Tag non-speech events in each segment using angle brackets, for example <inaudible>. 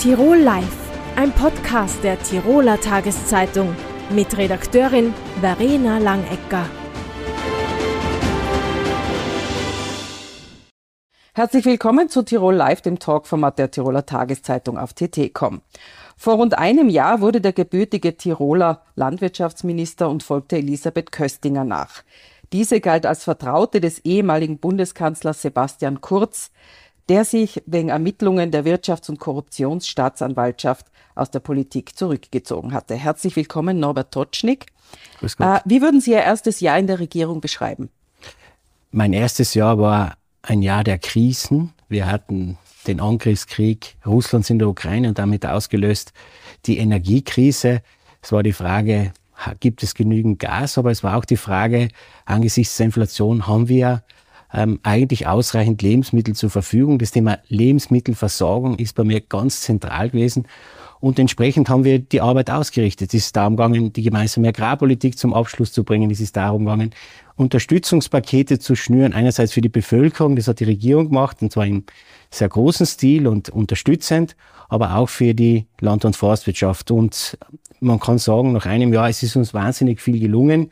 Tirol Live, ein Podcast der Tiroler Tageszeitung mit Redakteurin Verena Langecker. Herzlich willkommen zu Tirol Live, dem Talkformat der Tiroler Tageszeitung auf TT.com. Vor rund einem Jahr wurde der gebürtige Tiroler Landwirtschaftsminister und folgte Elisabeth Köstinger nach. Diese galt als Vertraute des ehemaligen Bundeskanzlers Sebastian Kurz, der sich wegen Ermittlungen der Wirtschafts- und Korruptionsstaatsanwaltschaft aus der Politik zurückgezogen hatte. Herzlich willkommen, Norbert Totschnig. Äh, wie würden Sie Ihr erstes Jahr in der Regierung beschreiben? Mein erstes Jahr war ein Jahr der Krisen. Wir hatten den Angriffskrieg Russlands in der Ukraine und damit ausgelöst die Energiekrise. Es war die Frage, gibt es genügend Gas? Aber es war auch die Frage, angesichts der Inflation haben wir ähm, eigentlich ausreichend Lebensmittel zur Verfügung. Das Thema Lebensmittelversorgung ist bei mir ganz zentral gewesen. Und entsprechend haben wir die Arbeit ausgerichtet. Es ist darum gegangen, die gemeinsame Agrarpolitik zum Abschluss zu bringen. Es ist darum gegangen, Unterstützungspakete zu schnüren. Einerseits für die Bevölkerung, das hat die Regierung gemacht, und zwar im sehr großen Stil und unterstützend, aber auch für die Land- und Forstwirtschaft. Und man kann sagen, nach einem Jahr, es ist uns wahnsinnig viel gelungen.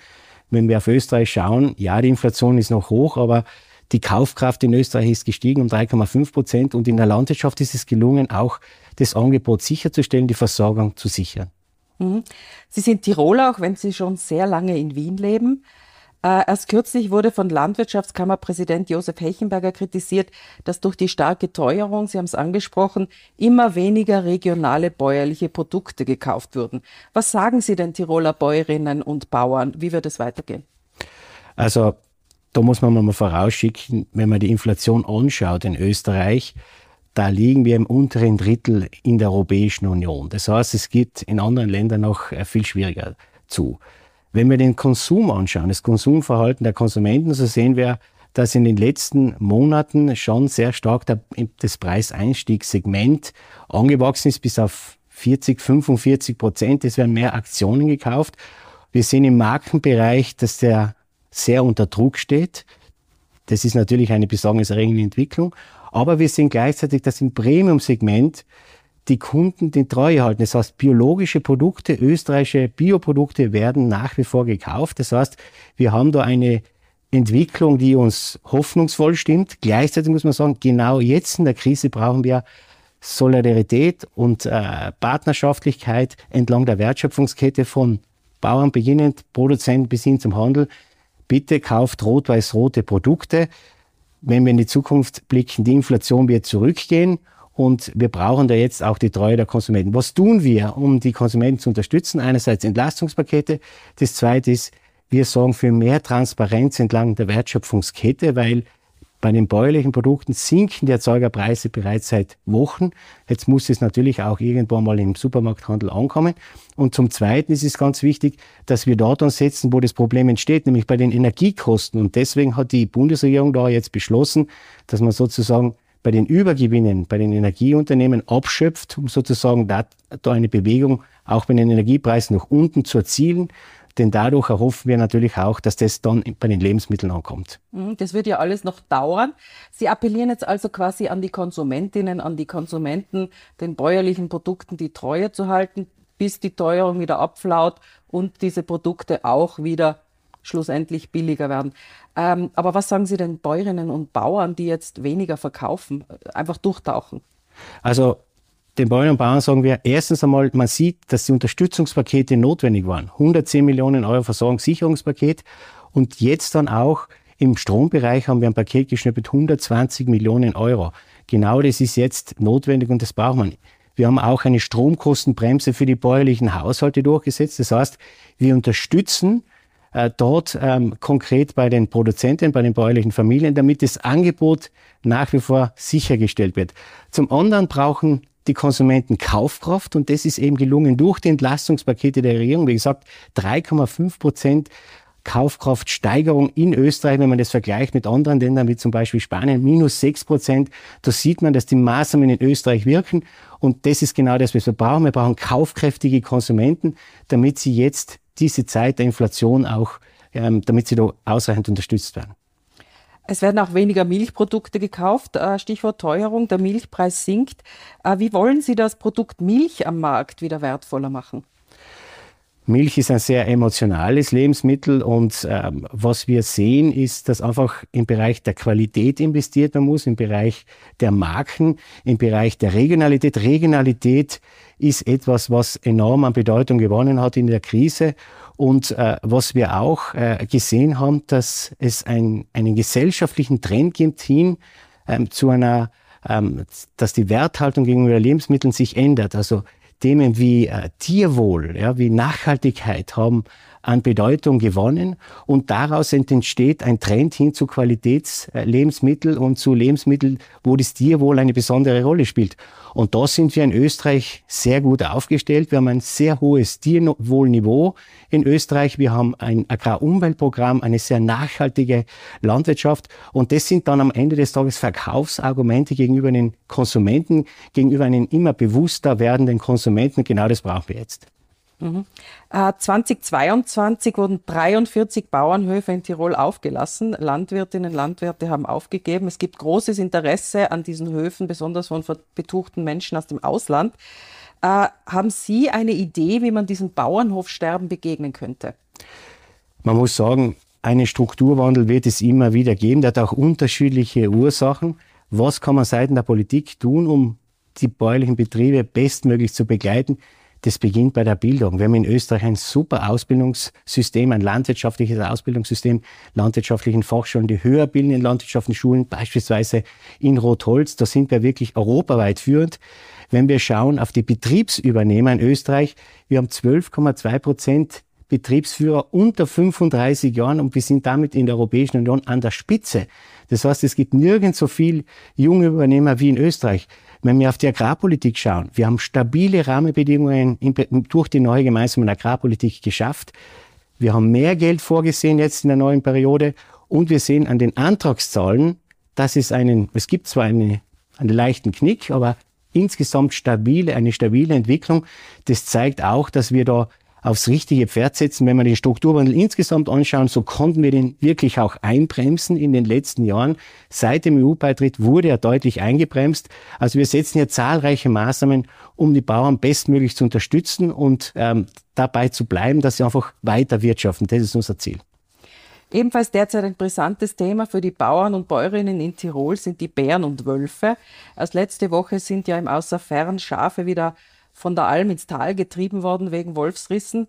Wenn wir auf Österreich schauen, ja, die Inflation ist noch hoch, aber die Kaufkraft in Österreich ist gestiegen um 3,5 Prozent und in der Landwirtschaft ist es gelungen, auch das Angebot sicherzustellen, die Versorgung zu sichern. Mhm. Sie sind Tiroler, auch wenn Sie schon sehr lange in Wien leben. Äh, erst kürzlich wurde von Landwirtschaftskammerpräsident Josef Hechenberger kritisiert, dass durch die starke Teuerung, Sie haben es angesprochen, immer weniger regionale bäuerliche Produkte gekauft wurden. Was sagen Sie den Tiroler Bäuerinnen und Bauern? Wie wird es weitergehen? Also da muss man mal vorausschicken, wenn man die Inflation anschaut in Österreich, da liegen wir im unteren Drittel in der Europäischen Union. Das heißt, es geht in anderen Ländern noch äh, viel schwieriger zu. Wenn wir den Konsum anschauen, das Konsumverhalten der Konsumenten, so sehen wir, dass in den letzten Monaten schon sehr stark der, das Preiseinstiegssegment angewachsen ist bis auf 40, 45 Prozent. Es werden mehr Aktionen gekauft. Wir sehen im Markenbereich, dass der sehr unter Druck steht. Das ist natürlich eine besorgniserregende Entwicklung. Aber wir sehen gleichzeitig, dass im Premium-Segment die Kunden die Treue halten. Das heißt, biologische Produkte, österreichische Bioprodukte werden nach wie vor gekauft. Das heißt, wir haben da eine Entwicklung, die uns hoffnungsvoll stimmt. Gleichzeitig muss man sagen, genau jetzt in der Krise brauchen wir Solidarität und äh, Partnerschaftlichkeit entlang der Wertschöpfungskette von Bauern beginnend, Produzenten bis hin zum Handel bitte kauft rot-weiß-rote Produkte. Wenn wir in die Zukunft blicken, die Inflation wird zurückgehen und wir brauchen da jetzt auch die Treue der Konsumenten. Was tun wir, um die Konsumenten zu unterstützen? Einerseits Entlastungspakete. Das zweite ist, wir sorgen für mehr Transparenz entlang der Wertschöpfungskette, weil bei den bäuerlichen Produkten sinken die Erzeugerpreise bereits seit Wochen. Jetzt muss es natürlich auch irgendwo mal im Supermarkthandel ankommen. Und zum Zweiten ist es ganz wichtig, dass wir dort ansetzen, wo das Problem entsteht, nämlich bei den Energiekosten. Und deswegen hat die Bundesregierung da jetzt beschlossen, dass man sozusagen bei den Übergewinnen, bei den Energieunternehmen abschöpft, um sozusagen da, da eine Bewegung auch bei den Energiepreisen nach unten zu erzielen. Denn dadurch erhoffen wir natürlich auch, dass das dann bei den Lebensmitteln ankommt. Mhm, das wird ja alles noch dauern. Sie appellieren jetzt also quasi an die Konsumentinnen, an die Konsumenten, den bäuerlichen Produkten die Treue zu halten, bis die Teuerung wieder abflaut und diese Produkte auch wieder schlussendlich billiger werden. Ähm, aber was sagen Sie den Bäuerinnen und Bauern, die jetzt weniger verkaufen, einfach durchtauchen? Also den Bäuerinnen und Bauern sagen wir, erstens einmal, man sieht, dass die Unterstützungspakete notwendig waren. 110 Millionen Euro Versorgungssicherungspaket und jetzt dann auch im Strombereich haben wir ein Paket geschnürt mit 120 Millionen Euro. Genau das ist jetzt notwendig und das braucht man. Wir haben auch eine Stromkostenbremse für die bäuerlichen Haushalte durchgesetzt. Das heißt, wir unterstützen äh, dort ähm, konkret bei den Produzenten, bei den bäuerlichen Familien, damit das Angebot nach wie vor sichergestellt wird. Zum anderen brauchen die Konsumenten Kaufkraft und das ist eben gelungen durch die Entlastungspakete der Regierung. Wie gesagt, 3,5 Prozent Kaufkraftsteigerung in Österreich, wenn man das vergleicht mit anderen Ländern wie zum Beispiel Spanien, minus 6 Prozent. Da sieht man, dass die Maßnahmen in Österreich wirken. Und das ist genau das, was wir brauchen. Wir brauchen kaufkräftige Konsumenten, damit sie jetzt diese Zeit der Inflation auch, ähm, damit sie da ausreichend unterstützt werden. Es werden auch weniger Milchprodukte gekauft. Äh, Stichwort Teuerung, der Milchpreis sinkt. Äh, wie wollen Sie das Produkt Milch am Markt wieder wertvoller machen? Milch ist ein sehr emotionales Lebensmittel und ähm, was wir sehen, ist, dass einfach im Bereich der Qualität investiert werden muss, im Bereich der Marken, im Bereich der Regionalität. Regionalität ist etwas, was enorm an Bedeutung gewonnen hat in der Krise und äh, was wir auch äh, gesehen haben, dass es ein, einen gesellschaftlichen Trend gibt hin ähm, zu einer, ähm, dass die Werthaltung gegenüber Lebensmitteln sich ändert. Also Themen wie äh, Tierwohl, ja, wie Nachhaltigkeit haben an Bedeutung gewonnen und daraus entsteht ein Trend hin zu Qualitätslebensmitteln und zu Lebensmitteln, wo das Tierwohl eine besondere Rolle spielt. Und da sind wir in Österreich sehr gut aufgestellt. Wir haben ein sehr hohes Tierwohlniveau in Österreich. Wir haben ein Agrarumweltprogramm, eine sehr nachhaltige Landwirtschaft. Und das sind dann am Ende des Tages Verkaufsargumente gegenüber den Konsumenten, gegenüber einem immer bewusster werdenden Konsumenten. Genau das brauchen wir jetzt. Mhm. Äh, 2022 wurden 43 Bauernhöfe in Tirol aufgelassen. Landwirtinnen und Landwirte haben aufgegeben. Es gibt großes Interesse an diesen Höfen, besonders von betuchten Menschen aus dem Ausland. Äh, haben Sie eine Idee, wie man diesem Bauernhofsterben begegnen könnte? Man muss sagen, einen Strukturwandel wird es immer wieder geben. Der hat auch unterschiedliche Ursachen. Was kann man seitens der Politik tun, um die bäuerlichen Betriebe bestmöglich zu begleiten? das beginnt bei der Bildung. Wir haben in Österreich ein super Ausbildungssystem, ein landwirtschaftliches Ausbildungssystem, landwirtschaftlichen Fachschulen, die höher bilden in landwirtschaftlichen Schulen, beispielsweise in Rotholz. Da sind wir wirklich europaweit führend. Wenn wir schauen auf die Betriebsübernehmer in Österreich, wir haben 12,2 Prozent Betriebsführer unter 35 Jahren und wir sind damit in der Europäischen Union an der Spitze. Das heißt, es gibt nirgends so viel junge Übernehmer wie in Österreich. Wenn wir auf die Agrarpolitik schauen, wir haben stabile Rahmenbedingungen durch die neue gemeinsame Agrarpolitik geschafft. Wir haben mehr Geld vorgesehen jetzt in der neuen Periode und wir sehen an den Antragszahlen, dass es einen, es gibt zwar eine, einen leichten Knick, aber insgesamt stabile, eine stabile Entwicklung. Das zeigt auch, dass wir da aufs richtige Pferd setzen. Wenn wir den Strukturwandel insgesamt anschauen, so konnten wir den wirklich auch einbremsen in den letzten Jahren. Seit dem EU-Beitritt wurde er deutlich eingebremst. Also wir setzen hier zahlreiche Maßnahmen, um die Bauern bestmöglich zu unterstützen und ähm, dabei zu bleiben, dass sie einfach weiter wirtschaften. Das ist unser Ziel. Ebenfalls derzeit ein brisantes Thema für die Bauern und Bäuerinnen in Tirol sind die Bären und Wölfe. Erst letzte Woche sind ja im Außerfern Schafe wieder von der Alm ins Tal getrieben worden wegen Wolfsrissen.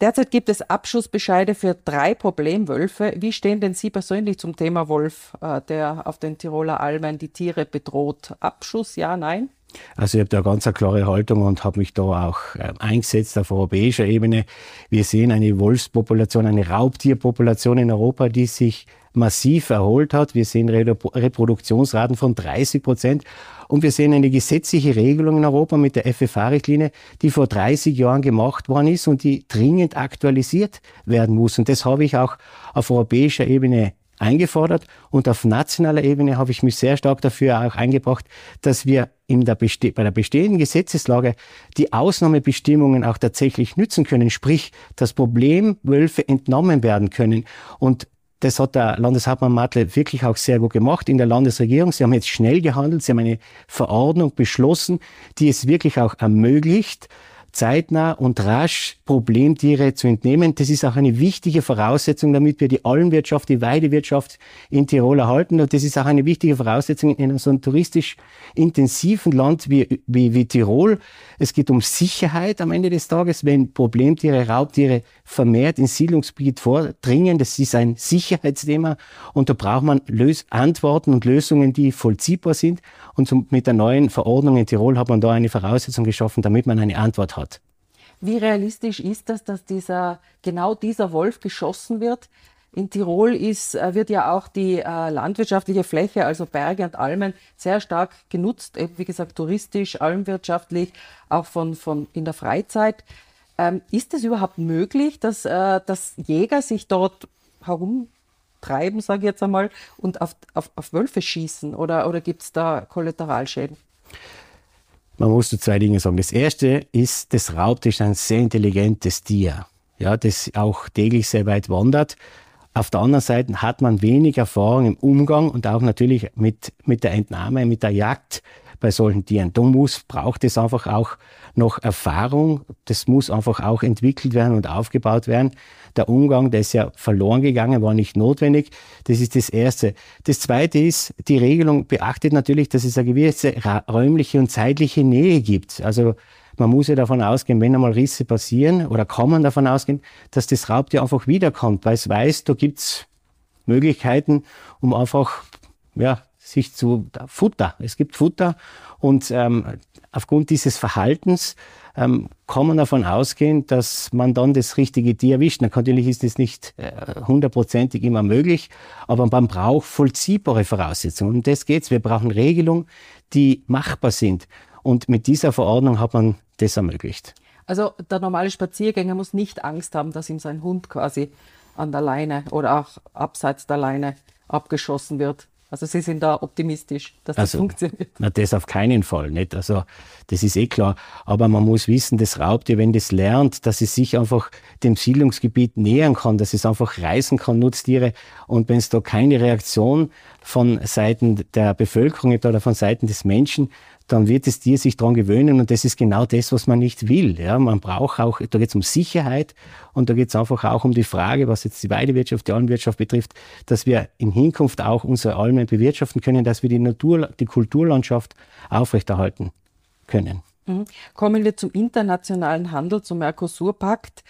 Derzeit gibt es Abschussbescheide für drei Problemwölfe. Wie stehen denn Sie persönlich zum Thema Wolf, äh, der auf den Tiroler Almen die Tiere bedroht? Abschuss, ja, nein? Also ich habe da ganz eine klare Haltung und habe mich da auch äh, eingesetzt auf europäischer Ebene. Wir sehen eine Wolfspopulation, eine Raubtierpopulation in Europa, die sich massiv erholt hat. Wir sehen Reproduktionsraten von 30 Prozent. Und wir sehen eine gesetzliche Regelung in Europa mit der FFH-Richtlinie, die vor 30 Jahren gemacht worden ist und die dringend aktualisiert werden muss. Und das habe ich auch auf europäischer Ebene eingefordert und auf nationaler Ebene habe ich mich sehr stark dafür auch eingebracht, dass wir in der bei der bestehenden Gesetzeslage die Ausnahmebestimmungen auch tatsächlich nützen können, sprich, dass Problemwölfe entnommen werden können. Und das hat der Landeshauptmann Matle wirklich auch sehr gut gemacht in der Landesregierung. Sie haben jetzt schnell gehandelt. Sie haben eine Verordnung beschlossen, die es wirklich auch ermöglicht, zeitnah und rasch Problemtiere zu entnehmen. Das ist auch eine wichtige Voraussetzung, damit wir die Almwirtschaft, die Weidewirtschaft in Tirol erhalten. Und das ist auch eine wichtige Voraussetzung in einem so einem touristisch intensiven Land wie, wie, wie Tirol. Es geht um Sicherheit am Ende des Tages, wenn Problemtiere, Raubtiere vermehrt ins Siedlungsgebiet vordringen. Das ist ein Sicherheitsthema und da braucht man Lös Antworten und Lösungen, die vollziehbar sind. Und so mit der neuen Verordnung in Tirol hat man da eine Voraussetzung geschaffen, damit man eine Antwort hat. Wie realistisch ist das, dass dieser, genau dieser Wolf geschossen wird? In Tirol ist, äh, wird ja auch die äh, landwirtschaftliche Fläche, also Berge und Almen, sehr stark genutzt, eben wie gesagt touristisch, almwirtschaftlich, auch von, von in der Freizeit. Ähm, ist es überhaupt möglich, dass, äh, dass Jäger sich dort herumtreiben, sage ich jetzt einmal, und auf, auf, auf Wölfe schießen? Oder, oder gibt es da Kollateralschäden? Man muss zu zwei Dinge sagen. Das erste ist, das Raubtier ist ein sehr intelligentes Tier, ja, das auch täglich sehr weit wandert. Auf der anderen Seite hat man wenig Erfahrung im Umgang und auch natürlich mit, mit der Entnahme, mit der Jagd bei solchen Tieren. Da muss, braucht es einfach auch noch Erfahrung. Das muss einfach auch entwickelt werden und aufgebaut werden. Der Umgang, der ist ja verloren gegangen, war nicht notwendig. Das ist das Erste. Das Zweite ist, die Regelung beachtet natürlich, dass es eine gewisse räumliche und zeitliche Nähe gibt. Also man muss ja davon ausgehen, wenn einmal Risse passieren, oder kann man davon ausgehen, dass das Raubtier einfach wiederkommt, weil es weiß, da gibt's Möglichkeiten, um einfach ja, sich zu Futter. Es gibt Futter und ähm, aufgrund dieses Verhaltens ähm, kann man davon ausgehen, dass man dann das richtige Tier erwischt. Natürlich ist das nicht äh, hundertprozentig immer möglich, aber man braucht vollziehbare Voraussetzungen. Um das geht's. Wir brauchen Regelungen, die machbar sind. Und mit dieser Verordnung hat man das ermöglicht. Also der normale Spaziergänger muss nicht Angst haben, dass ihm sein Hund quasi an der Leine oder auch abseits der Leine abgeschossen wird. Also Sie sind da optimistisch, dass das also, funktioniert. Na, das auf keinen Fall nicht. Also das ist eh klar. Aber man muss wissen, das Raubtier, wenn das lernt, dass es sich einfach dem Siedlungsgebiet nähern kann, dass es einfach reisen kann, Nutztiere. Und wenn es da keine Reaktion von Seiten der Bevölkerung gibt oder von Seiten des Menschen, dann wird das Tier sich daran gewöhnen und das ist genau das, was man nicht will. Ja, man braucht auch, da geht es um Sicherheit und da geht es einfach auch um die Frage, was jetzt die Weidewirtschaft, die Almwirtschaft betrifft, dass wir in Hinkunft auch unsere Almen bewirtschaften können, dass wir die Natur, die Kulturlandschaft aufrechterhalten können. Mhm. Kommen wir zum internationalen Handel, zum Mercosur-Pakt.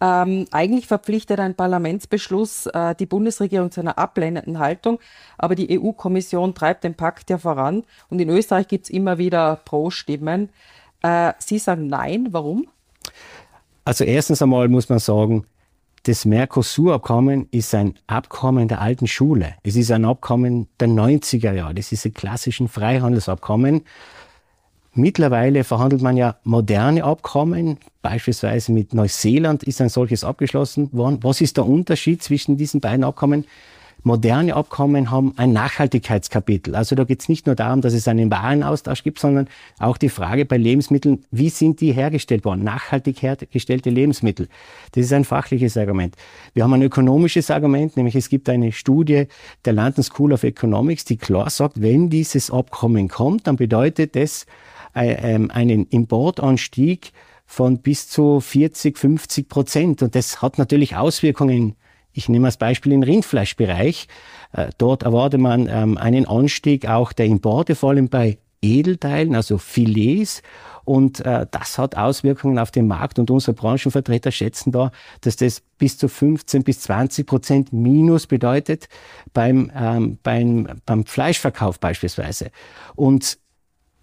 Ähm, eigentlich verpflichtet ein Parlamentsbeschluss äh, die Bundesregierung zu einer ablehnenden Haltung, aber die EU-Kommission treibt den Pakt ja voran und in Österreich gibt es immer wieder Pro-Stimmen. Äh, Sie sagen Nein, warum? Also erstens einmal muss man sagen, das Mercosur-Abkommen ist ein Abkommen der alten Schule. Es ist ein Abkommen der 90er Jahre. Das ist ein klassischen Freihandelsabkommen. Mittlerweile verhandelt man ja moderne Abkommen. Beispielsweise mit Neuseeland ist ein solches abgeschlossen worden. Was ist der Unterschied zwischen diesen beiden Abkommen? Moderne Abkommen haben ein Nachhaltigkeitskapitel. Also da geht es nicht nur darum, dass es einen Warenaustausch gibt, sondern auch die Frage bei Lebensmitteln, wie sind die hergestellt worden? Nachhaltig hergestellte Lebensmittel. Das ist ein fachliches Argument. Wir haben ein ökonomisches Argument, nämlich es gibt eine Studie der London School of Economics, die klar sagt, wenn dieses Abkommen kommt, dann bedeutet das, einen Importanstieg von bis zu 40, 50 Prozent. Und das hat natürlich Auswirkungen. Ich nehme als Beispiel den Rindfleischbereich. Äh, dort erwartet man ähm, einen Anstieg auch der Importe, vor allem bei Edelteilen, also Filets. Und äh, das hat Auswirkungen auf den Markt. Und unsere Branchenvertreter schätzen da, dass das bis zu 15 bis 20 Prozent Minus bedeutet beim, ähm, beim, beim Fleischverkauf beispielsweise. Und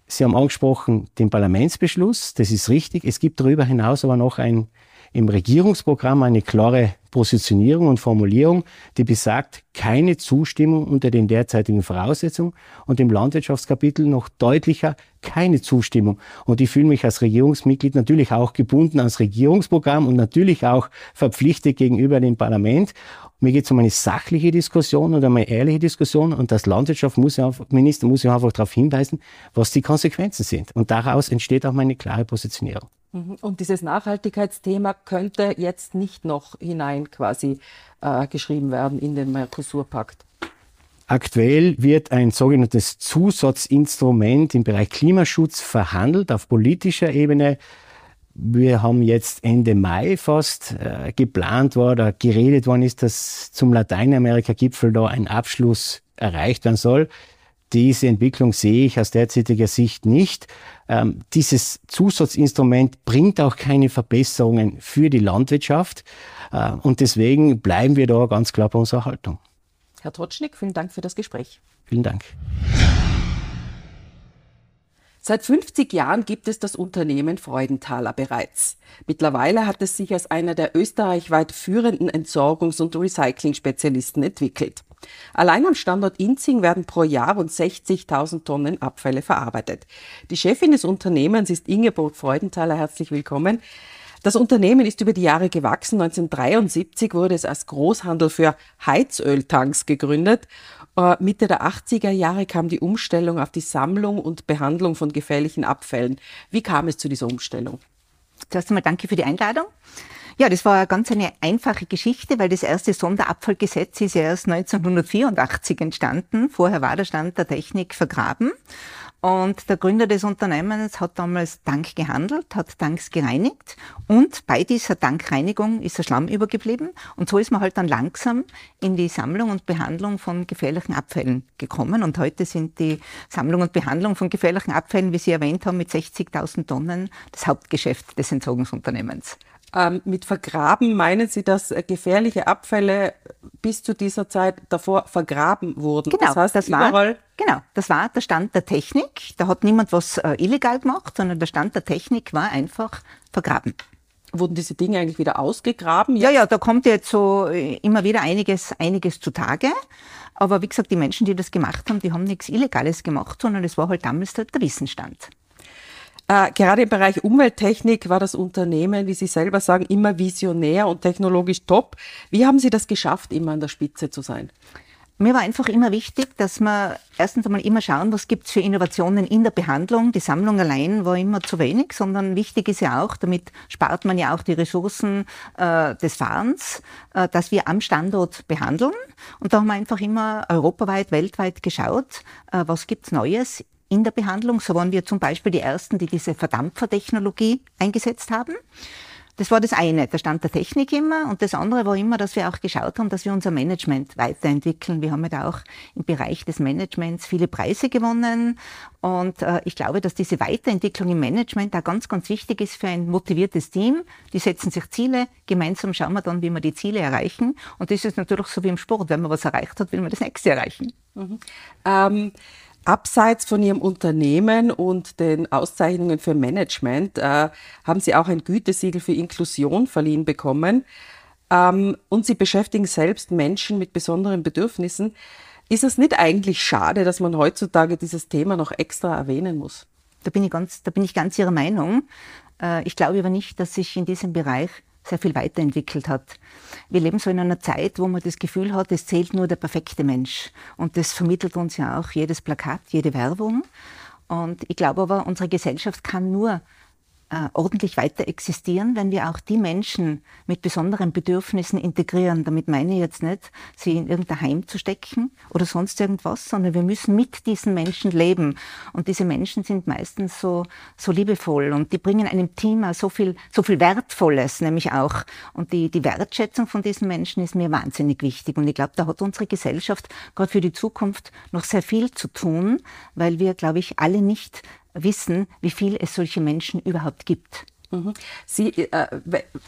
Sie haben angesprochen den Parlamentsbeschluss, das ist richtig. Es gibt darüber hinaus aber noch ein, im Regierungsprogramm eine klare Positionierung und Formulierung, die besagt, keine Zustimmung unter den derzeitigen Voraussetzungen und im Landwirtschaftskapitel noch deutlicher keine Zustimmung. Und ich fühle mich als Regierungsmitglied natürlich auch gebunden ans Regierungsprogramm und natürlich auch verpflichtet gegenüber dem Parlament. Mir geht es um eine sachliche Diskussion und um eine ehrliche Diskussion und das Landwirtschaftsminister muss ja einfach darauf hinweisen, was die Konsequenzen sind. Und daraus entsteht auch meine klare Positionierung. Mhm. Und dieses Nachhaltigkeitsthema könnte jetzt nicht noch hinein quasi äh, geschrieben werden in den Mercosur-Pakt. Aktuell wird ein sogenanntes Zusatzinstrument im Bereich Klimaschutz verhandelt auf politischer Ebene. Wir haben jetzt Ende Mai fast äh, geplant war oder geredet worden ist, dass zum Lateinamerika-Gipfel da ein Abschluss erreicht werden soll. Diese Entwicklung sehe ich aus derzeitiger Sicht nicht. Ähm, dieses Zusatzinstrument bringt auch keine Verbesserungen für die Landwirtschaft. Äh, und deswegen bleiben wir da ganz klar bei unserer Haltung. Herr Trotschnik, vielen Dank für das Gespräch. Vielen Dank. Seit 50 Jahren gibt es das Unternehmen Freudenthaler bereits. Mittlerweile hat es sich als einer der österreichweit führenden Entsorgungs- und Recycling-Spezialisten entwickelt. Allein am Standort Inzing werden pro Jahr rund 60.000 Tonnen Abfälle verarbeitet. Die Chefin des Unternehmens ist Ingeborg Freudenthaler. Herzlich willkommen. Das Unternehmen ist über die Jahre gewachsen. 1973 wurde es als Großhandel für Heizöltanks gegründet Mitte der 80er Jahre kam die Umstellung auf die Sammlung und Behandlung von gefährlichen Abfällen. Wie kam es zu dieser Umstellung? Zuerst einmal danke für die Einladung. Ja, das war ganz eine einfache Geschichte, weil das erste Sonderabfallgesetz ist ja erst 1984 entstanden. Vorher war der Stand der Technik vergraben. Und der Gründer des Unternehmens hat damals Dank gehandelt, hat Tanks gereinigt und bei dieser Tankreinigung ist der Schlamm übergeblieben und so ist man halt dann langsam in die Sammlung und Behandlung von gefährlichen Abfällen gekommen und heute sind die Sammlung und Behandlung von gefährlichen Abfällen, wie Sie erwähnt haben, mit 60.000 Tonnen das Hauptgeschäft des Entsorgungsunternehmens. Ähm, mit vergraben meinen Sie, dass äh, gefährliche Abfälle bis zu dieser Zeit davor vergraben wurden? Genau, das heißt, das war, genau, das war der Stand der Technik. Da hat niemand was äh, illegal gemacht, sondern der Stand der Technik war einfach vergraben. Wurden diese Dinge eigentlich wieder ausgegraben? Jetzt? Ja, ja, da kommt jetzt so äh, immer wieder einiges, einiges zutage. Aber wie gesagt, die Menschen, die das gemacht haben, die haben nichts Illegales gemacht, sondern es war halt damals der, der Wissensstand. Äh, gerade im Bereich Umwelttechnik war das Unternehmen, wie Sie selber sagen, immer visionär und technologisch top. Wie haben Sie das geschafft, immer an der Spitze zu sein? Mir war einfach immer wichtig, dass wir erstens einmal immer schauen, was gibt es für Innovationen in der Behandlung. Die Sammlung allein war immer zu wenig, sondern wichtig ist ja auch, damit spart man ja auch die Ressourcen äh, des Fahrens, äh, dass wir am Standort behandeln. Und da haben wir einfach immer europaweit, weltweit geschaut, äh, was gibt's Neues in der Behandlung. So waren wir zum Beispiel die Ersten, die diese Verdampfertechnologie eingesetzt haben. Das war das eine, der Stand der Technik immer. Und das andere war immer, dass wir auch geschaut haben, dass wir unser Management weiterentwickeln. Wir haben ja da auch im Bereich des Managements viele Preise gewonnen. Und äh, ich glaube, dass diese Weiterentwicklung im Management da ganz, ganz wichtig ist für ein motiviertes Team. Die setzen sich Ziele. Gemeinsam schauen wir dann, wie wir die Ziele erreichen. Und das ist natürlich so wie im Sport. Wenn man was erreicht hat, will man das nächste erreichen. Mhm. Ähm Abseits von Ihrem Unternehmen und den Auszeichnungen für Management äh, haben Sie auch ein Gütesiegel für Inklusion verliehen bekommen. Ähm, und Sie beschäftigen selbst Menschen mit besonderen Bedürfnissen. Ist es nicht eigentlich schade, dass man heutzutage dieses Thema noch extra erwähnen muss? Da bin ich ganz, da bin ich ganz Ihrer Meinung. Äh, ich glaube aber nicht, dass sich in diesem Bereich sehr viel weiterentwickelt hat. Wir leben so in einer Zeit, wo man das Gefühl hat, es zählt nur der perfekte Mensch. Und das vermittelt uns ja auch jedes Plakat, jede Werbung. Und ich glaube aber, unsere Gesellschaft kann nur äh, ordentlich weiter existieren, wenn wir auch die Menschen mit besonderen Bedürfnissen integrieren. Damit meine ich jetzt nicht, sie in irgendein Heim zu stecken oder sonst irgendwas, sondern wir müssen mit diesen Menschen leben. Und diese Menschen sind meistens so, so liebevoll und die bringen einem Team auch so viel, so viel Wertvolles, nämlich auch. Und die, die Wertschätzung von diesen Menschen ist mir wahnsinnig wichtig. Und ich glaube, da hat unsere Gesellschaft gerade für die Zukunft noch sehr viel zu tun, weil wir, glaube ich, alle nicht wissen, wie viel es solche Menschen überhaupt gibt. Mhm. Sie, äh,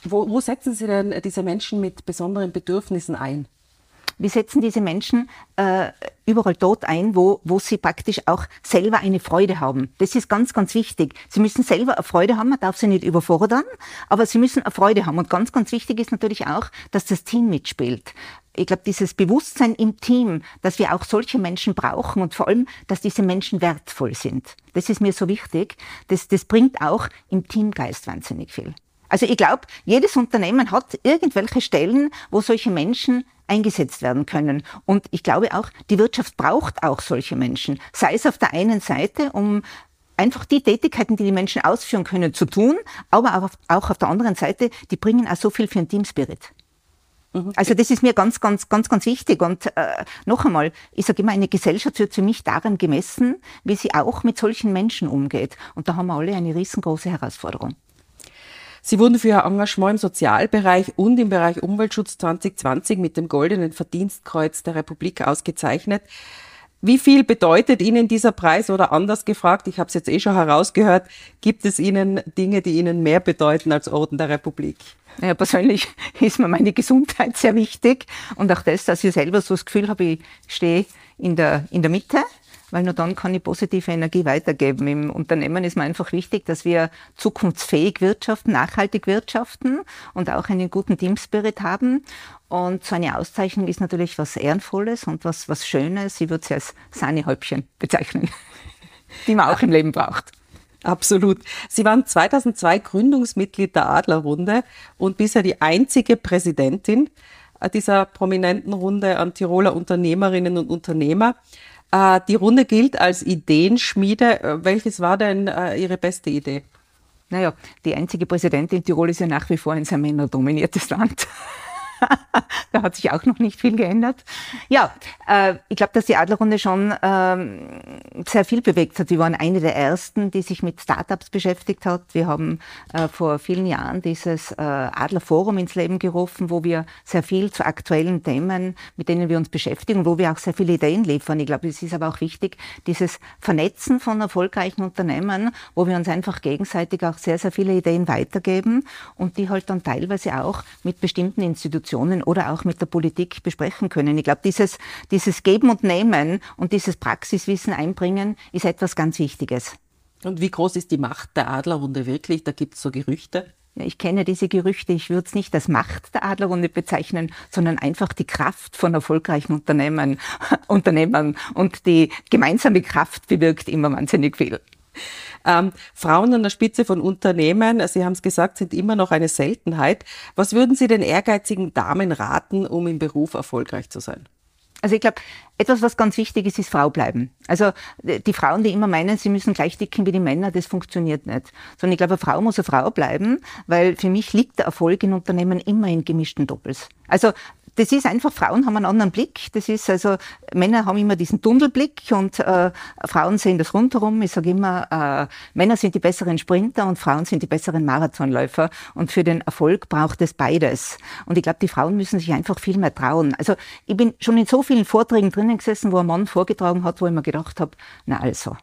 wo, wo setzen Sie denn diese Menschen mit besonderen Bedürfnissen ein? Wir setzen diese Menschen äh, überall dort ein, wo, wo sie praktisch auch selber eine Freude haben. Das ist ganz, ganz wichtig. Sie müssen selber eine Freude haben, man darf sie nicht überfordern, aber sie müssen eine Freude haben. Und ganz, ganz wichtig ist natürlich auch, dass das Team mitspielt ich glaube, dieses Bewusstsein im Team, dass wir auch solche Menschen brauchen und vor allem, dass diese Menschen wertvoll sind. Das ist mir so wichtig. Das, das bringt auch im Teamgeist wahnsinnig viel. Also ich glaube, jedes Unternehmen hat irgendwelche Stellen, wo solche Menschen eingesetzt werden können. Und ich glaube auch, die Wirtschaft braucht auch solche Menschen. Sei es auf der einen Seite, um einfach die Tätigkeiten, die die Menschen ausführen können, zu tun, aber auch auf der anderen Seite, die bringen auch so viel für den Teamspirit. Mhm. Also das ist mir ganz, ganz, ganz, ganz wichtig. Und äh, noch einmal, ich sage immer, eine Gesellschaft wird für mich daran gemessen, wie sie auch mit solchen Menschen umgeht. Und da haben wir alle eine riesengroße Herausforderung. Sie wurden für Ihr Engagement im Sozialbereich und im Bereich Umweltschutz 2020 mit dem Goldenen Verdienstkreuz der Republik ausgezeichnet. Wie viel bedeutet Ihnen dieser Preis oder anders gefragt, ich habe es jetzt eh schon herausgehört, gibt es Ihnen Dinge, die Ihnen mehr bedeuten als Orden der Republik? Ja, persönlich <laughs> ist mir meine Gesundheit sehr wichtig und auch das, dass ich selber so das Gefühl habe, ich stehe in der, in der Mitte, weil nur dann kann ich positive Energie weitergeben. Im Unternehmen ist mir einfach wichtig, dass wir zukunftsfähig wirtschaften, nachhaltig wirtschaften und auch einen guten Teamspirit haben. Und so eine Auszeichnung ist natürlich was Ehrenvolles und was, was Schönes. Ich würde sie als Sahnehäubchen bezeichnen, <laughs> die man auch im Leben braucht. Absolut. Sie waren 2002 Gründungsmitglied der Adlerrunde und bisher die einzige Präsidentin dieser prominenten Runde an Tiroler Unternehmerinnen und Unternehmer. Äh, die Runde gilt als Ideenschmiede. Welches war denn äh, Ihre beste Idee? Naja, die einzige Präsidentin Tirol ist ja nach wie vor ein sehr männerdominiertes Land. <laughs> da hat sich auch noch nicht viel geändert. Ja, äh, ich glaube, dass die Adlerrunde schon ähm, sehr viel bewegt hat. Wir waren eine der ersten, die sich mit Startups beschäftigt hat. Wir haben äh, vor vielen Jahren dieses äh, Adlerforum ins Leben gerufen, wo wir sehr viel zu aktuellen Themen, mit denen wir uns beschäftigen, wo wir auch sehr viele Ideen liefern. Ich glaube, es ist aber auch wichtig, dieses Vernetzen von erfolgreichen Unternehmen, wo wir uns einfach gegenseitig auch sehr, sehr viele Ideen weitergeben und die halt dann teilweise auch mit bestimmten Institutionen Institutionen oder auch mit der Politik besprechen können. Ich glaube, dieses, dieses Geben und Nehmen und dieses Praxiswissen einbringen ist etwas ganz Wichtiges. Und wie groß ist die Macht der Adlerrunde wirklich? Da gibt es so Gerüchte. Ja, ich kenne diese Gerüchte. Ich würde es nicht als Macht der Adlerrunde bezeichnen, sondern einfach die Kraft von erfolgreichen Unternehmen, <laughs> Unternehmern. Und die gemeinsame Kraft bewirkt immer wahnsinnig viel. Ähm, Frauen an der Spitze von Unternehmen, Sie haben es gesagt, sind immer noch eine Seltenheit. Was würden Sie den ehrgeizigen Damen raten, um im Beruf erfolgreich zu sein? Also ich glaube, etwas, was ganz wichtig ist, ist Frau bleiben. Also die Frauen, die immer meinen, sie müssen gleich dicken wie die Männer, das funktioniert nicht. Sondern ich glaube, eine Frau muss eine Frau bleiben, weil für mich liegt der Erfolg in Unternehmen immer in gemischten Doppels. Also das ist einfach, Frauen haben einen anderen Blick. Das ist also, Männer haben immer diesen Tunnelblick und äh, Frauen sehen das rundherum. Ich sage immer, äh, Männer sind die besseren Sprinter und Frauen sind die besseren Marathonläufer. Und für den Erfolg braucht es beides. Und ich glaube, die Frauen müssen sich einfach viel mehr trauen. Also ich bin schon in so vielen Vorträgen drinnen gesessen, wo ein Mann vorgetragen hat, wo ich mir gedacht habe, na also,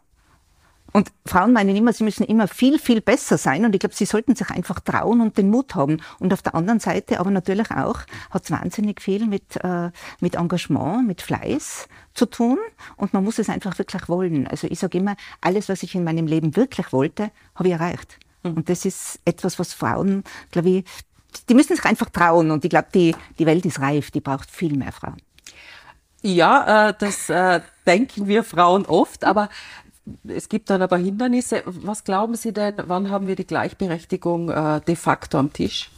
und Frauen meinen immer, sie müssen immer viel, viel besser sein. Und ich glaube, sie sollten sich einfach trauen und den Mut haben. Und auf der anderen Seite aber natürlich auch hat es wahnsinnig viel mit, äh, mit Engagement, mit Fleiß zu tun. Und man muss es einfach wirklich wollen. Also ich sage immer, alles, was ich in meinem Leben wirklich wollte, habe ich erreicht. Mhm. Und das ist etwas, was Frauen, glaube ich, die müssen sich einfach trauen. Und ich glaube, die, die Welt ist reif, die braucht viel mehr Frauen. Ja, äh, das äh, denken wir Frauen oft, aber es gibt dann aber Hindernisse. Was glauben Sie denn, wann haben wir die Gleichberechtigung äh, de facto am Tisch?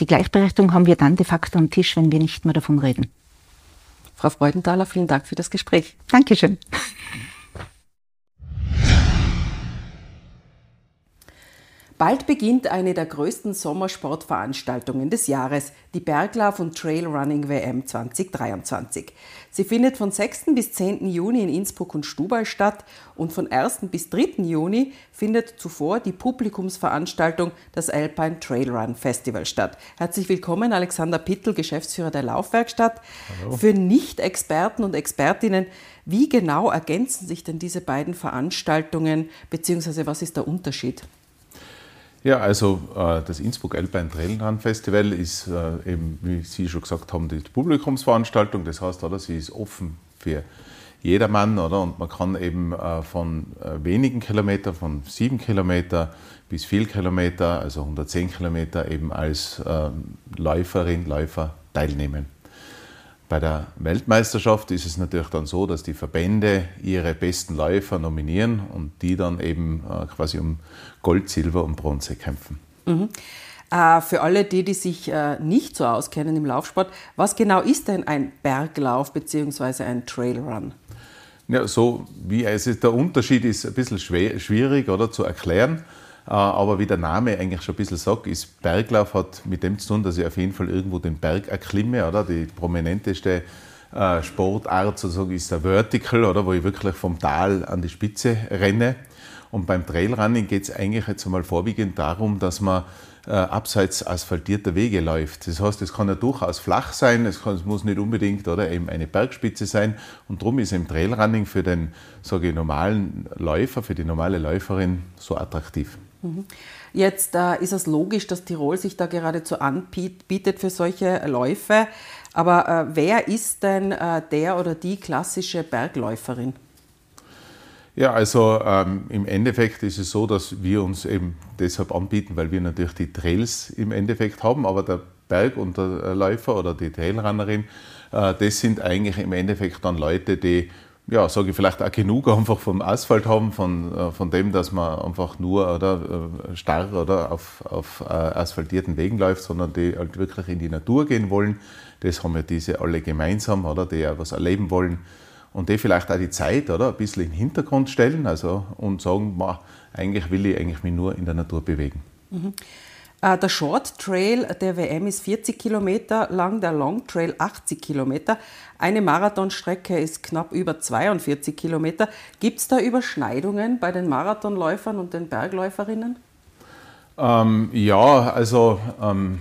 Die Gleichberechtigung haben wir dann de facto am Tisch, wenn wir nicht mehr davon reden. Frau Freudenthaler, vielen Dank für das Gespräch. Dankeschön. Bald beginnt eine der größten Sommersportveranstaltungen des Jahres, die Berglauf- und Trailrunning WM 2023. Sie findet von 6. bis 10. Juni in Innsbruck und Stubal statt und von 1. bis 3. Juni findet zuvor die Publikumsveranstaltung, das Alpine Trailrun Festival statt. Herzlich willkommen, Alexander Pittel, Geschäftsführer der Laufwerkstatt. Hallo. Für Nicht-Experten und Expertinnen, wie genau ergänzen sich denn diese beiden Veranstaltungen, beziehungsweise was ist der Unterschied? Ja, also äh, das Innsbruck Alpine Trail Festival ist äh, eben, wie Sie schon gesagt haben, die Publikumsveranstaltung. Das heißt, oder, sie ist offen für jedermann, oder? Und man kann eben äh, von wenigen Kilometern, von sieben Kilometer bis viel Kilometer, also 110 Kilometer, eben als Läuferin, Läufer teilnehmen. Bei der Weltmeisterschaft ist es natürlich dann so, dass die Verbände ihre besten Läufer nominieren und die dann eben äh, quasi um Gold, Silber und Bronze kämpfen. Mhm. Äh, für alle die, die sich äh, nicht so auskennen im Laufsport, was genau ist denn ein Berglauf bzw. ein Trailrun? Ja, so wie es ist, der Unterschied ist ein bisschen schwer, schwierig oder, zu erklären. Äh, aber wie der Name eigentlich schon ein bisschen sagt, ist Berglauf hat mit dem zu tun, dass ich auf jeden Fall irgendwo den Berg erklimme, oder? Die prominenteste äh, Sportart sozusagen ist der Vertical, oder? Wo ich wirklich vom Tal an die Spitze renne. Und beim Trailrunning geht es eigentlich jetzt einmal vorwiegend darum, dass man äh, abseits asphaltierter Wege läuft. Das heißt, es kann ja durchaus flach sein, es, kann, es, muss nicht unbedingt oder eben eine Bergspitze sein. Und darum ist im Trailrunning für den ich, normalen Läufer, für die normale Läuferin so attraktiv. Jetzt äh, ist es logisch, dass Tirol sich da geradezu anbietet für solche Läufe. Aber äh, wer ist denn äh, der oder die klassische Bergläuferin? Ja, also ähm, im Endeffekt ist es so, dass wir uns eben deshalb anbieten, weil wir natürlich die Trails im Endeffekt haben, aber der Berg- und der Läufer oder die Trailrunnerin, äh, das sind eigentlich im Endeffekt dann Leute, die ja, sage ich vielleicht auch genug einfach vom Asphalt haben, von, äh, von dem, dass man einfach nur oder, äh, starr oder auf, auf äh, asphaltierten Wegen läuft, sondern die halt wirklich in die Natur gehen wollen. Das haben ja diese alle gemeinsam, oder, die ja was erleben wollen und die vielleicht auch die Zeit oder, ein bisschen in den Hintergrund stellen also, und sagen, ma, eigentlich will ich eigentlich mich nur in der Natur bewegen. Mhm. Äh, der Short Trail der WM ist 40 Kilometer lang, der Long Trail 80 Kilometer. Eine Marathonstrecke ist knapp über 42 Kilometer. Gibt es da Überschneidungen bei den Marathonläufern und den Bergläuferinnen? Ähm, ja, also ähm,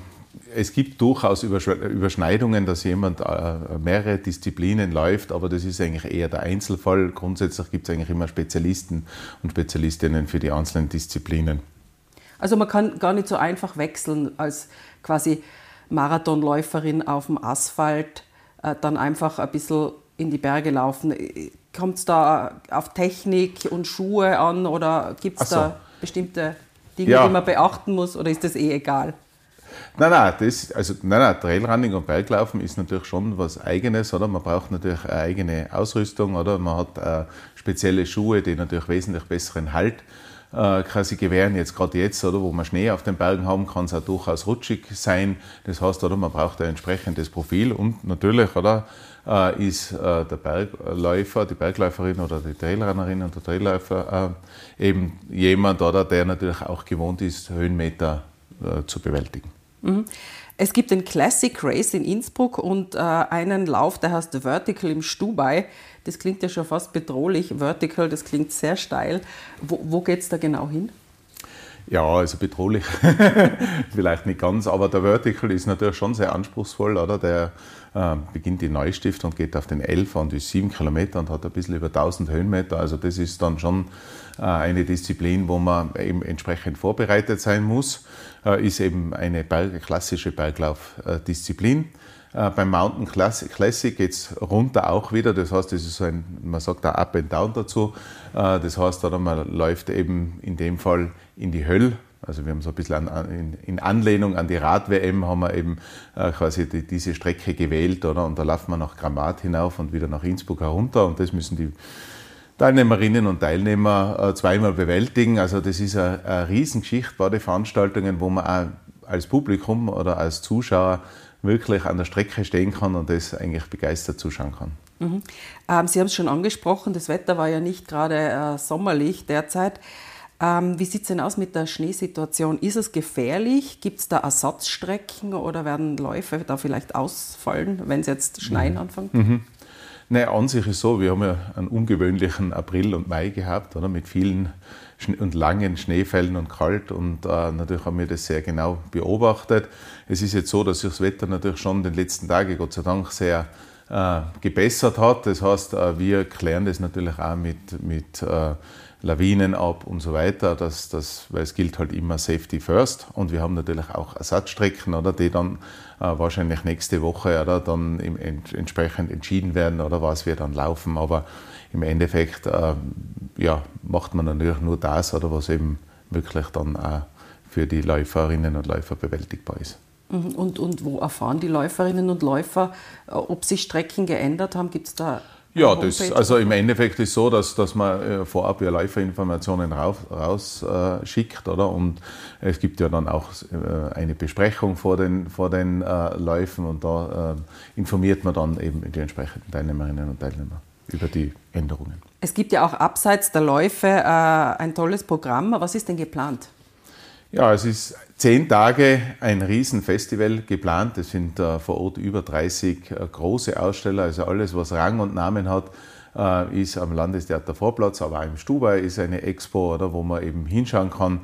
es gibt durchaus Überschneidungen, dass jemand äh, mehrere Disziplinen läuft, aber das ist eigentlich eher der Einzelfall. Grundsätzlich gibt es eigentlich immer Spezialisten und Spezialistinnen für die einzelnen Disziplinen. Also man kann gar nicht so einfach wechseln als quasi Marathonläuferin auf dem Asphalt, äh, dann einfach ein bisschen in die Berge laufen. Kommt es da auf Technik und Schuhe an oder gibt es so. da bestimmte Dinge, ja. die man beachten muss oder ist das eh egal? Nein, nein, das, also, nein, nein, Trailrunning und Berglaufen ist natürlich schon was Eigenes, oder? Man braucht natürlich eine eigene Ausrüstung, oder? Man hat äh, spezielle Schuhe, die natürlich wesentlich besseren Halt äh, quasi gewähren. Jetzt gerade jetzt, oder, wo man Schnee auf den Bergen haben, kann es auch durchaus rutschig sein. Das heißt, oder, man braucht ein entsprechendes Profil und natürlich, oder, äh, ist äh, der Bergläufer, die Bergläuferin oder die Trailrunnerin und der Trailläufer äh, eben jemand, oder, der natürlich auch gewohnt ist, Höhenmeter äh, zu bewältigen. Mhm. Es gibt den Classic Race in Innsbruck und äh, einen Lauf, der heißt Vertical im Stubai. Das klingt ja schon fast bedrohlich. Vertical, das klingt sehr steil. Wo, wo geht es da genau hin? Ja, also bedrohlich <laughs> vielleicht nicht ganz, aber der Vertical ist natürlich schon sehr anspruchsvoll, oder? Der äh, beginnt in Neustift und geht auf den 11 und ist 7 Kilometer und hat ein bisschen über 1000 Höhenmeter. Also das ist dann schon äh, eine Disziplin, wo man eben entsprechend vorbereitet sein muss. Äh, ist eben eine Berg klassische Berglaufdisziplin. Äh, beim Mountain Classic geht es runter auch wieder. Das heißt, das ist so ein, man sagt da Up and Down dazu. Äh, das heißt, oder man läuft eben in dem Fall in die Hölle. Also wir haben so ein bisschen an, in, Anlehnung an die Rad-WM haben wir eben äh, quasi die, diese Strecke gewählt, oder? Und da laufen wir nach Grammat hinauf und wieder nach Innsbruck herunter und das müssen die Teilnehmerinnen und Teilnehmer zweimal bewältigen. Also das ist eine, Riesengeschichte, beide Veranstaltungen, wo man auch als Publikum oder als Zuschauer wirklich an der Strecke stehen kann und das eigentlich begeistert zuschauen kann. Mhm. Ähm, Sie haben es schon angesprochen, das Wetter war ja nicht gerade äh, sommerlich derzeit. Ähm, wie sieht es denn aus mit der Schneesituation? Ist es gefährlich? Gibt es da Ersatzstrecken oder werden Läufe da vielleicht ausfallen, wenn es jetzt schneien mhm. anfängt? Mhm. Nein, an sich ist so, wir haben ja einen ungewöhnlichen April und Mai gehabt, oder, mit vielen und langen Schneefällen und kalt und äh, natürlich haben wir das sehr genau beobachtet. Es ist jetzt so, dass sich das Wetter natürlich schon den letzten Tagen, Gott sei Dank, sehr äh, gebessert hat. Das heißt, äh, wir klären das natürlich auch mit, mit äh, Lawinen ab und so weiter, das, das, weil es gilt halt immer Safety First und wir haben natürlich auch Ersatzstrecken, oder, die dann äh, wahrscheinlich nächste Woche oder, dann im, entsprechend entschieden werden oder was wir dann laufen, aber im Endeffekt äh, ja, macht man natürlich nur das, oder, was eben wirklich dann auch für die Läuferinnen und Läufer bewältigbar ist. Mhm. Und, und wo erfahren die Läuferinnen und Läufer, äh, ob sich Strecken geändert haben? Gibt es da ja, das, also im Endeffekt ist es so, dass, dass man äh, vorab ja Läuferinformationen rausschickt, raus, oder? Und es gibt ja dann auch äh, eine Besprechung vor den, vor den äh, Läufen und da äh, informiert man dann eben die entsprechenden Teilnehmerinnen und Teilnehmer über die Änderungen. Es gibt ja auch abseits der Läufe äh, ein tolles Programm. Was ist denn geplant? Ja, es ist zehn Tage ein Riesenfestival geplant. Es sind äh, vor Ort über 30 äh, große Aussteller, also alles, was Rang und Namen hat, äh, ist am Landestheater Vorplatz, aber auch im Stubai ist eine Expo, oder, wo man eben hinschauen kann.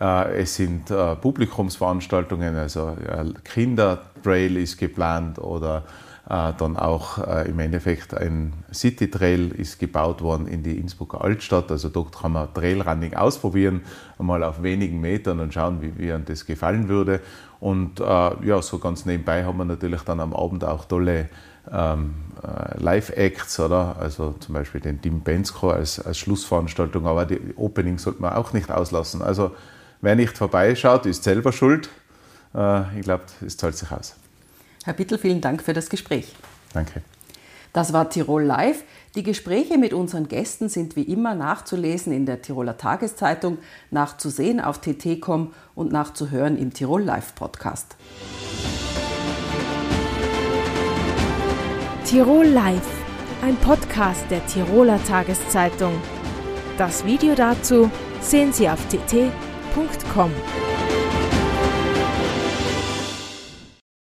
Äh, es sind äh, Publikumsveranstaltungen, also äh, Kindertrail ist geplant oder dann auch äh, im Endeffekt ein City Trail ist gebaut worden in die Innsbrucker Altstadt. Also dort kann man Trailrunning ausprobieren, einmal auf wenigen Metern und schauen, wie, wie einem das gefallen würde. Und äh, ja, so ganz nebenbei haben wir natürlich dann am Abend auch tolle ähm, äh, Live-Acts, oder? Also zum Beispiel den Tim Bensko als, als Schlussveranstaltung, aber die Opening sollte man auch nicht auslassen. Also wer nicht vorbeischaut, ist selber schuld. Äh, ich glaube, es zahlt sich aus. Herr Bittel, vielen Dank für das Gespräch. Danke. Das war Tirol Live. Die Gespräche mit unseren Gästen sind wie immer nachzulesen in der Tiroler Tageszeitung, nachzusehen auf tt.com und nachzuhören im Tirol Live Podcast. Tirol Live, ein Podcast der Tiroler Tageszeitung. Das Video dazu sehen Sie auf tt.com.